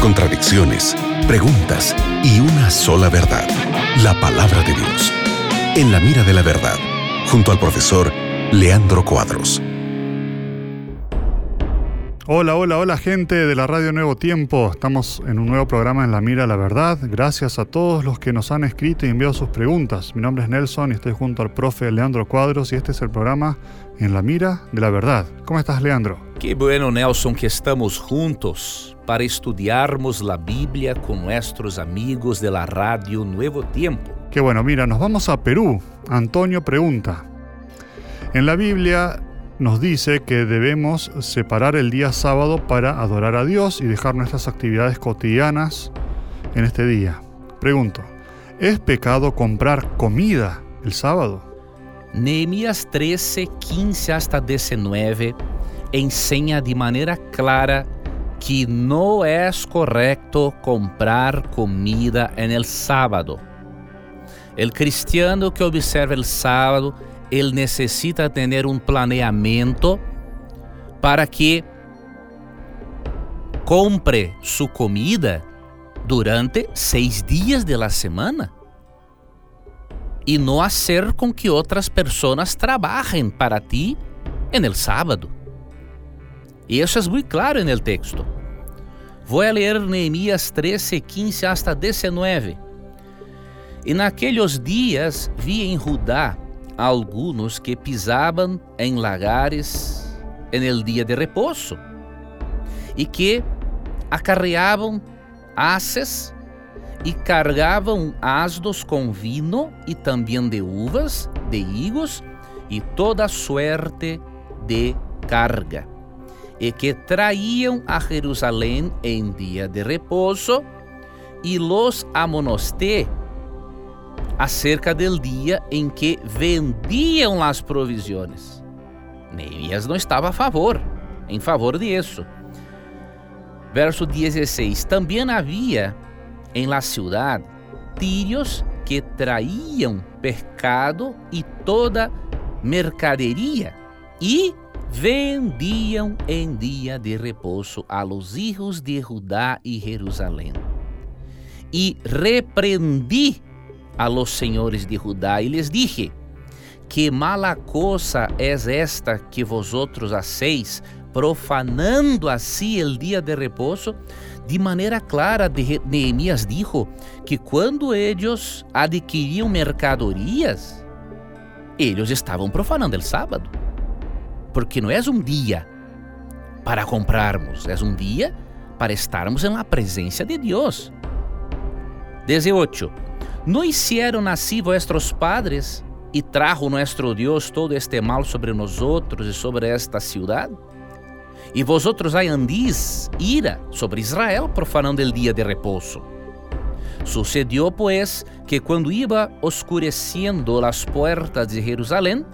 contradicciones, preguntas y una sola verdad, la palabra de Dios. En la mira de la verdad, junto al profesor Leandro Cuadros. Hola, hola, hola gente de la Radio Nuevo Tiempo. Estamos en un nuevo programa en La Mira de la Verdad. Gracias a todos los que nos han escrito y enviado sus preguntas. Mi nombre es Nelson y estoy junto al profe Leandro Cuadros y este es el programa En la Mira de la Verdad. ¿Cómo estás, Leandro? Qué bueno, Nelson, que estamos juntos para estudiarmos la Biblia con nuestros amigos de la Radio Nuevo Tiempo. Qué bueno, mira, nos vamos a Perú. Antonio pregunta. En la Biblia nos dice que debemos separar el día sábado para adorar a Dios y dejar nuestras actividades cotidianas en este día. Pregunto, ¿es pecado comprar comida el sábado? Nehemías 13, 15 hasta 19 enseña de manera clara que no es correcto comprar comida en el sábado. El cristiano que observa el sábado ele necessita ter um planeamento para que compre sua comida durante seis dias da semana e não fazer com que outras pessoas trabalhem para ti en el sábado. E isso é muito claro no texto. Vou ler Neemias 13, 15 hasta 19. E naqueles dias vi em Judá algunos que pisaban en lagares en el día de reposo y que acarreaban haces y cargaban asnos con vino y también de uvas, de higos y toda suerte de carga, y que traían a Jerusalén en día de reposo y los amonosté acerca del dia em que vendiam as provisões. Neemias não estava a favor, em favor disso. Verso 16: Também havia em la ciudad tirios que traíam pecado e toda mercaderia e vendiam em dia de repouso a los hijos de Judá e Jerusalém. E repreendi a los senhores de Judá e lhes dije: Que mala cosa es esta que vosotros hacéis, profanando assim el dia de reposo? De maneira clara, Neemias dijo que quando eles adquiriam mercadorias, eles estavam profanando o sábado. Porque não é um dia para comprarmos, é um dia para estarmos na presença de Deus. 18. ¿No hicieron así vuestros padres y trajo nuestro Dios todo este mal sobre nosotros y sobre esta ciudad? Y vosotros hay andís ira sobre Israel profanando el día de reposo. Sucedió pues que cuando iba oscureciendo las puertas de Jerusalén,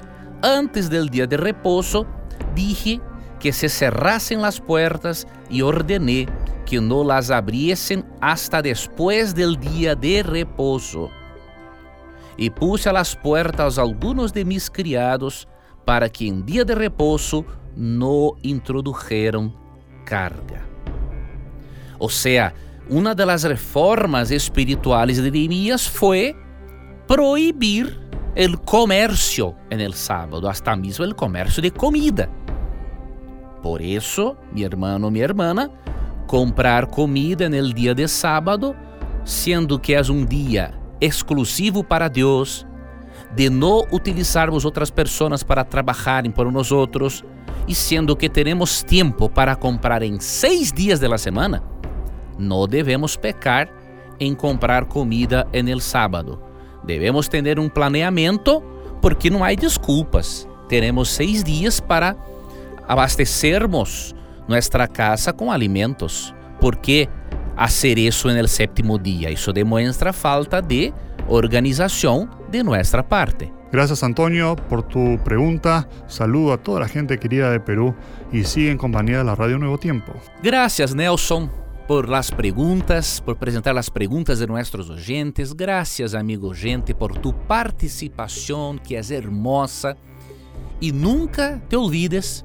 antes del día de reposo, dije que se cerrasen las puertas y ordené que no las abriesen hasta después del día de reposo. E puse a las puertas algunos de mis criados para que en día de reposo no introdujeran carga. O sea, uma das reformas espirituales de Neemias foi proibir o comércio en el sábado, hasta mesmo o comércio de comida. Por isso, mi hermano, mi hermana, comprar comida no dia de sábado, sendo que é um dia exclusivo para Deus, de não utilizarmos outras pessoas para trabalharem por nós outros, e sendo que temos tempo para comprar em seis dias da semana, não devemos pecar em comprar comida no sábado. Devemos ter um planeamento, porque não há desculpas. Teremos seis dias para abastecermos nuestra casa com alimentos. ¿Por qué hacer eso en el séptimo día? Eso demuestra falta de organización de nuestra parte. Gracias Antonio por tu pregunta. Saludo a toda la gente querida de Perú y sigue en compañía de la Radio Nuevo Tiempo. Gracias Nelson por las preguntas, por presentar las preguntas de nuestros oyentes. Gracias amigo gente por tu participación que es hermosa. Y nunca te olvides